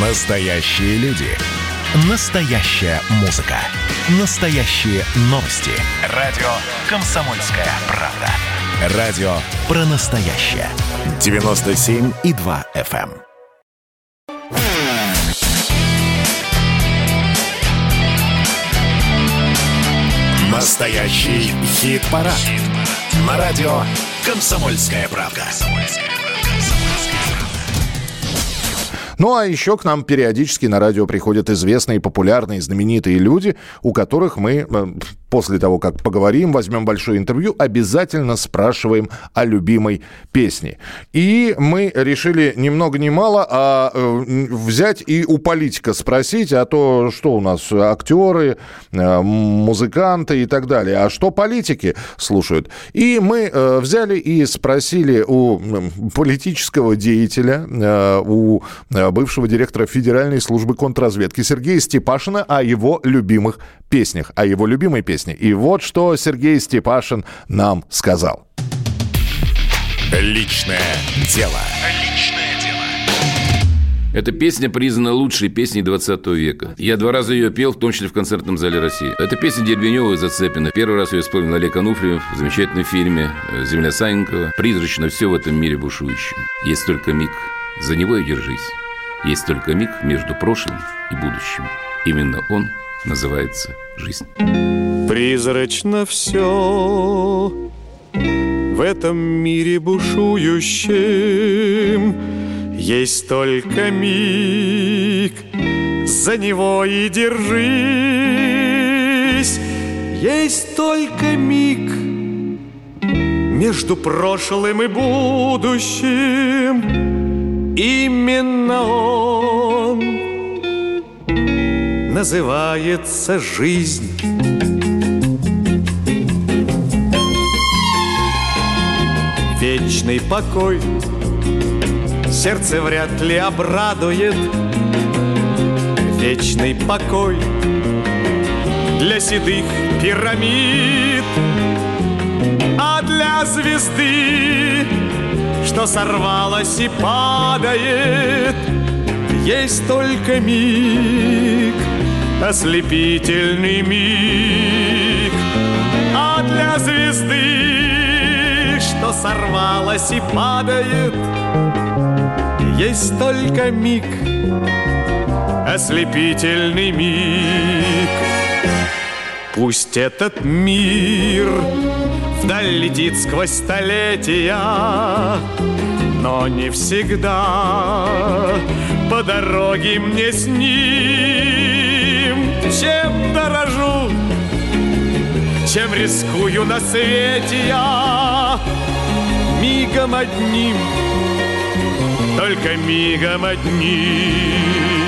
Настоящие люди. Настоящая музыка. Настоящие новости. Радио «Комсомольская правда». Радио про настоящее. 97,2 FM. эм. Настоящий хит-парад. Хит На радио «Комсомольская правда». Ну а еще к нам периодически на радио приходят известные, популярные, знаменитые люди, у которых мы э, после того, как поговорим, возьмем большое интервью, обязательно спрашиваем о любимой песне. И мы решили ни много ни мало а э, взять и у политика спросить, а то что у нас актеры, э, музыканты и так далее, а что политики слушают. И мы э, взяли и спросили у политического деятеля, у бывшего директора Федеральной службы контрразведки Сергея Степашина о его любимых песнях, о его любимой песне. И вот что Сергей Степашин нам сказал. Личное дело. Эта песня признана лучшей песней 20 века. Я два раза ее пел, в том числе в концертном зале России. Это песня Дербенева и Зацепина. Первый раз ее исполнил Олег Ануфриев в замечательном фильме «Земля Саненкова». Призрачно все в этом мире бушующем. Есть только миг, за него и держись. Есть только миг между прошлым и будущим. Именно он называется жизнь. Призрачно все в этом мире бушующем Есть только миг, за него и держись. Есть только миг между прошлым и будущим. Именно он называется жизнь. Вечный покой сердце вряд ли обрадует. Вечный покой для седых пирамид, а для звезды, что сорвалась и падает, есть только миг — ослепительный миг. А для звезды, что сорвалась и падает, есть только миг, ослепительный миг. Пусть этот мир вдаль летит сквозь столетия, но не всегда по дороге мне с ним, чем дорожу, чем рискую на свете я, мигом одним, только мигом одним.